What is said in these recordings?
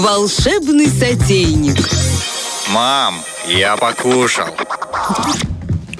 Волшебный сотейник. Мам, я покушал.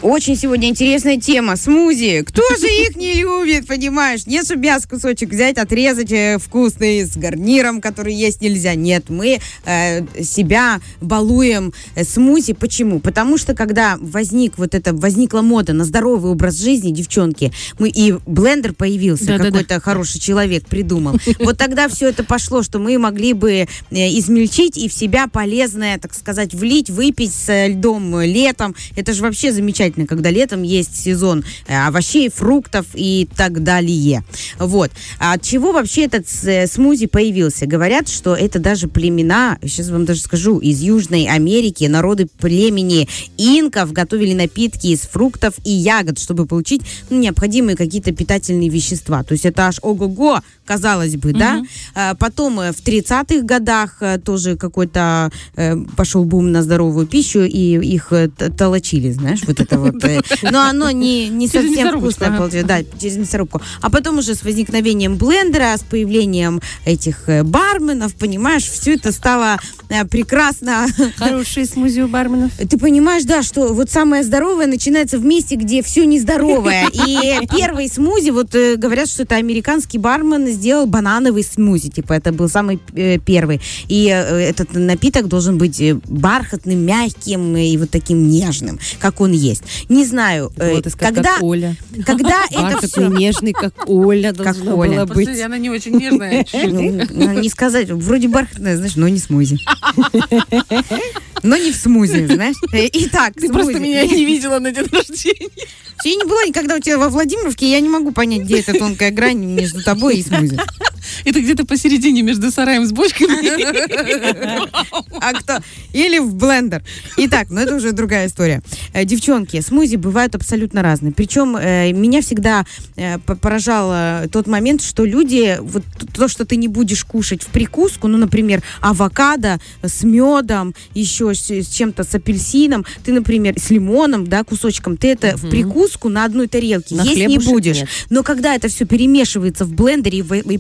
Очень сегодня интересная тема. Смузи. Кто же их не любит, понимаешь? Нет, чтобы мясо кусочек взять, отрезать э, вкусный с гарниром, который есть нельзя. Нет, мы э, себя балуем э, смузи. Почему? Потому что когда возник вот это, возникла мода на здоровый образ жизни, девчонки, мы и блендер появился, Да-да-да. какой-то хороший человек придумал. Вот тогда все это пошло, что мы могли бы э, измельчить и в себя полезное, так сказать, влить, выпить с льдом летом. Это же вообще замечательно, когда летом есть сезон э, овощей, фруктов и так далее. Вот. А от чего вообще этот э, смузи появился? Говорят, что это даже племена, сейчас вам даже скажу, из Южной Америки, народы племени инков готовили напитки из фруктов и ягод, чтобы получить ну, необходимые какие-то питательные вещества. То есть это аж ого-го, казалось бы, да? А Потом э, в 30-х годах тоже какой-то э, пошел бум на здоровую пищу, и их толочили, знаешь, вот это вот. э. Но оно не, не совсем вкусное получилось. Да, через мясорубку. А потом уже с возникновением блендера, с появлением этих э, барменов, понимаешь, все это стало э, прекрасно Хорошие смузи у барменов. ты понимаешь, да, что вот самое здоровое начинается в месте, где все нездоровое. И первый смузи, вот говорят, что это американский бармен сделал банановый смузи, типа это был самый первый. И этот напиток должен быть бархатным, мягким и вот таким нежным, как он есть. Не знаю, э, Вот, когда, как Оля. когда это все... нежный, как Оля должно Оля. было быть. Подожди, она не очень нежная. Ну, ну, не сказать, вроде бархатная, знаешь, но не смузи. Но не в смузи, знаешь. Э, Итак, Ты просто смузи. меня не видела на день рождения. Я не была никогда у тебя во Владимировке, я не могу понять, где эта тонкая грань между тобой и смузи. Это где-то посередине между сараем с бочками. А кто? Или в блендер. Итак, ну это уже другая история. Э, Девчонки, смузи бывают абсолютно разные. Причем э, меня всегда э, по- поражал тот момент, что люди, вот то, что ты не будешь кушать в прикуску, ну, например, авокадо с медом, еще с, чем-то с апельсином, ты, например, с лимоном, да, кусочком, ты это в прикуску на одной тарелке есть не будешь. Но когда это все перемешивается в блендере и, и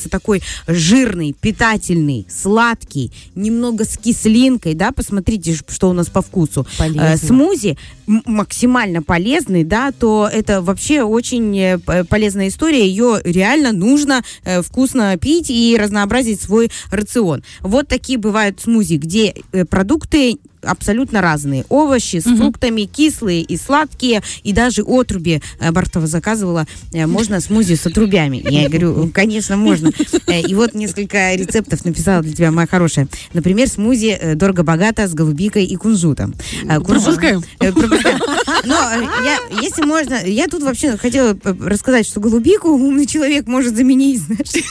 получается такой жирный, питательный, сладкий, немного с кислинкой, да, посмотрите, что у нас по вкусу. Полезно. Э, смузи максимально полезный, да, то это вообще очень э, полезная история. Ее реально нужно э, вкусно пить и разнообразить свой рацион. Вот такие бывают смузи, где э, продукты абсолютно разные. Овощи с фруктами, кислые и сладкие, и даже отруби э, Бартова заказывала. э, Можно смузи с отрубями. Я говорю, конечно, можно. Э, И вот несколько рецептов написала для тебя, моя хорошая. Например, смузи дорого-богато с голубикой и кунжутом. Кунжут- Пропускаем. Но я, если можно, я тут вообще хотела рассказать, что голубику умный человек может заменить, знаешь.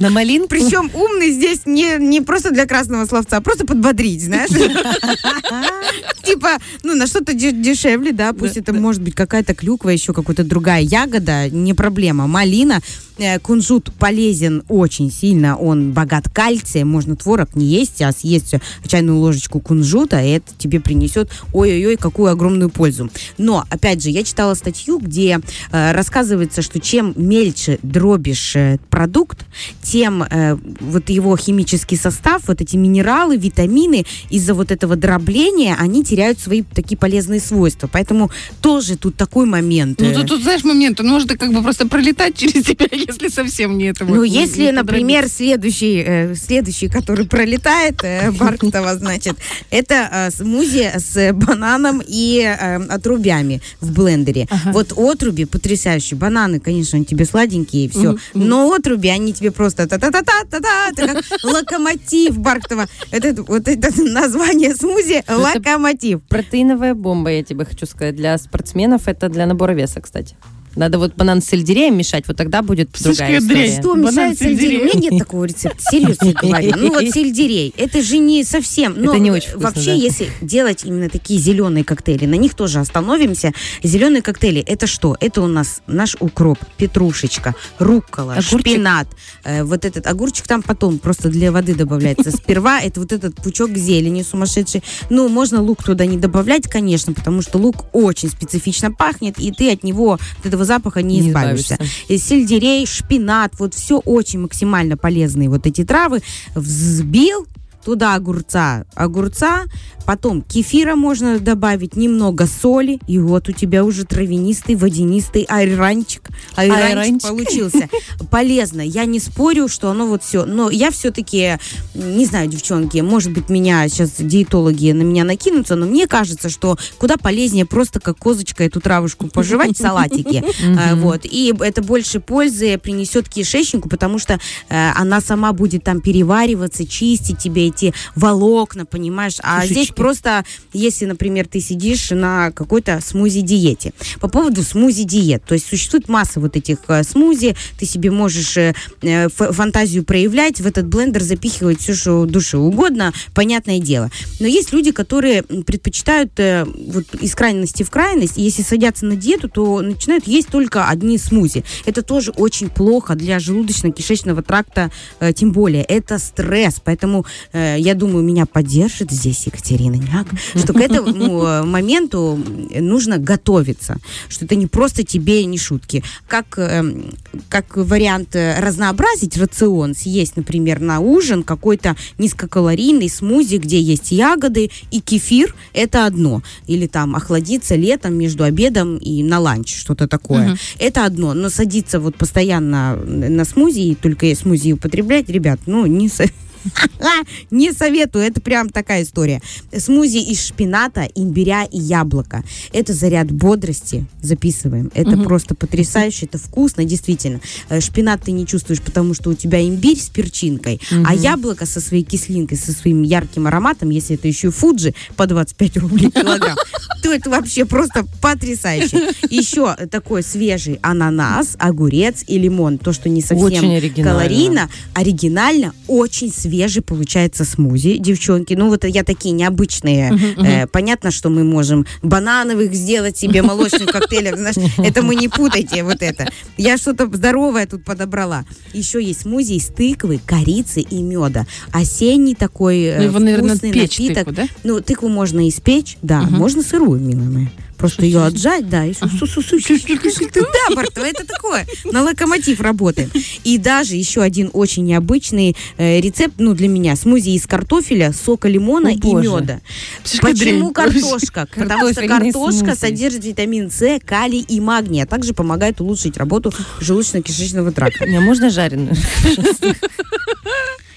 На малинку? Причем умный здесь не, не просто для красного словца, а просто подбодрить, знаешь. Типа, ну, на что-то де- дешевле, да, пусть это может быть какая-то клюква, еще какая-то другая ягода, не проблема. Малина, э, кунжут полезен очень сильно, он богат кальцием, можно творог не есть, а съесть чайную ложечку кунжута, и это тебе принесет ой-ой-ой, какую огромную пользу. Но, опять же, я читала статью, где э, рассказывается, что чем мельче дробишь э, продукт, тем э, вот его химический состав, вот эти минералы, витамины, из-за вот этого дробления, они теряют свои такие полезные свойства. Поэтому тоже тут такой момент. Ну, э, тут, тут, знаешь, момент, он может как бы просто пролетать через тебя, если совсем не это. вот, Ну, не- если, не например, следующий, э, следующий, который пролетает, э, Барктова, значит, это э, смузи с бананом и э, отрубями в блендере. Вот отруби потрясающие. Бананы, конечно, они тебе сладенькие и все. Но отруби, они тебе просто та-та-та-та-та-та, это как локомотив Барктова. Это, вот это название смузи локомотив. Протеиновая бомба, я тебе хочу сказать. Для спортсменов это для набора веса, кстати. Надо вот банан с сельдереем мешать, вот тогда будет Слушай, другая дрянь. история. Что Банан мешает сельдерей? У меня нет такого рецепта. Серьезно говорю. Ну вот сельдерей. Это же не совсем. Но Это не очень вкусно, Вообще, да. если делать именно такие зеленые коктейли, на них тоже остановимся. Зеленые коктейли, это что? Это у нас наш укроп, петрушечка, руккола, Огурчик. шпинат. Э, вот этот огурчик там потом просто для воды добавляется. Сперва это вот этот пучок зелени сумасшедший. Ну, можно лук туда не добавлять, конечно, потому что лук очень специфично пахнет, и ты от него, от этого этого запаха не, Не избавишься. избавишься. И Сельдерей, шпинат, вот все очень максимально полезные вот эти травы. Взбил, туда огурца, огурца, потом кефира можно добавить, немного соли, и вот у тебя уже травянистый, водянистый айранчик. Айранчик, Айранчик. получился. Полезно. Я не спорю, что оно вот все. Но я все-таки, не знаю, девчонки, может быть, меня сейчас диетологи на меня накинутся, но мне кажется, что куда полезнее просто как козочка эту травушку пожевать в салатике. А, Вот. И это больше пользы принесет кишечнику, потому что э, она сама будет там перевариваться, чистить тебе эти волокна, понимаешь? А Кишечки. здесь просто, если, например, ты сидишь на какой-то смузи-диете. По поводу смузи-диет, то есть существует масса вот этих э, смузи, ты себе можешь э, э, фантазию проявлять, в этот блендер запихивать все, что душе угодно, понятное дело. Но есть люди, которые предпочитают вот из крайности в крайность, и если садятся на диету, то начинают есть только одни смузи. Это тоже очень плохо для желудочно-кишечного тракта, тем более. Это стресс, поэтому я думаю, меня поддержит здесь Екатерина Няк, что к этому э, моменту нужно готовиться, что это не просто тебе не шутки. Как, эм, как вариант э, разнообразить рацион, съесть, например, на ужин какой-то низкокалорийный смузи, где есть ягоды и кефир, это одно. Или там охладиться летом между обедом и на ланч, что-то такое. Это одно. Но садиться вот постоянно на смузи и только смузи употреблять, ребят, ну, не Не советую, это прям такая история. Смузи из шпината, имбиря и яблока. Это заряд бодрости, записываем. Это просто потрясающе, это вкусно, действительно. Э, Шпинат ты не чувствуешь, потому что у тебя имбирь с перчинкой, а яблоко со своей кислинкой, со своим ярким ароматом, если это еще фуджи по 25 рублей килограмм, то это вообще просто потрясающе. Еще такой свежий ананас, огурец и лимон. То, что не совсем калорийно, оригинально, очень свежий получается смузи, девчонки. Ну, вот я такие необычные. Э, понятно, что мы можем банановых сделать себе молочных коктейлях, знаешь, это мы не путайте вот это. Я что-то здоровое тут подобрала. Еще есть смузи из тыквы, корицы и меда. Осенний такой э, Ну, его, наверное, вкусный напиток. тыкву, да? Ну, тыкву можно испечь, да, можно сырую, милая моя. Просто ее отжать, да, и Бартова, это такое, на локомотив работаем. И даже еще один очень необычный рецепт, ну, для меня, смузи из картофеля, сока лимона и меда. Почему картошка? Потому что картошка содержит витамин С, калий и магний, а также помогает улучшить работу желудочно-кишечного тракта. Можно жареную?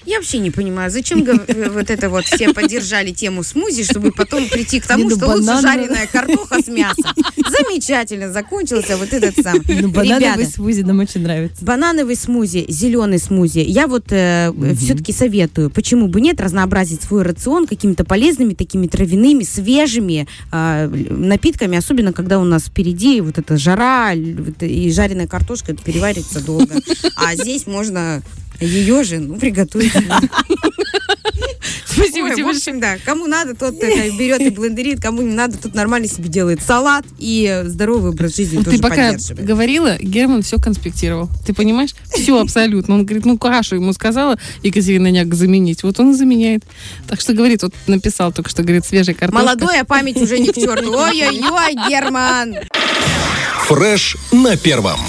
Я вообще не понимаю, зачем э, вот это вот все поддержали тему смузи, чтобы потом прийти к тому, что лучше жареная картоха с мясом. Замечательно закончился вот этот сам. Ну, банановый смузи нам очень нравится. Банановый смузи, зеленый смузи. Я вот все-таки советую, почему бы нет, разнообразить свой рацион какими-то полезными такими травяными, свежими а, напитками, особенно когда у нас впереди вот эта жара и жареная картошка, переварится долго. А здесь можно ее же ну, приготовить. Спасибо Ой, тебе общем, да, кому надо, тот это берет и блендерит, кому не надо, тот нормально себе делает салат и э, здоровый образ жизни Вот тоже ты пока говорила, Герман все конспектировал. Ты понимаешь? Все абсолютно. Он говорит, ну кашу ему сказала Екатерина Няк заменить. Вот он и заменяет. Так что говорит, вот написал только что, говорит, свежая картошка. Молодой, а память уже не к черту. Ой-ой-ой, Герман. Фреш на первом.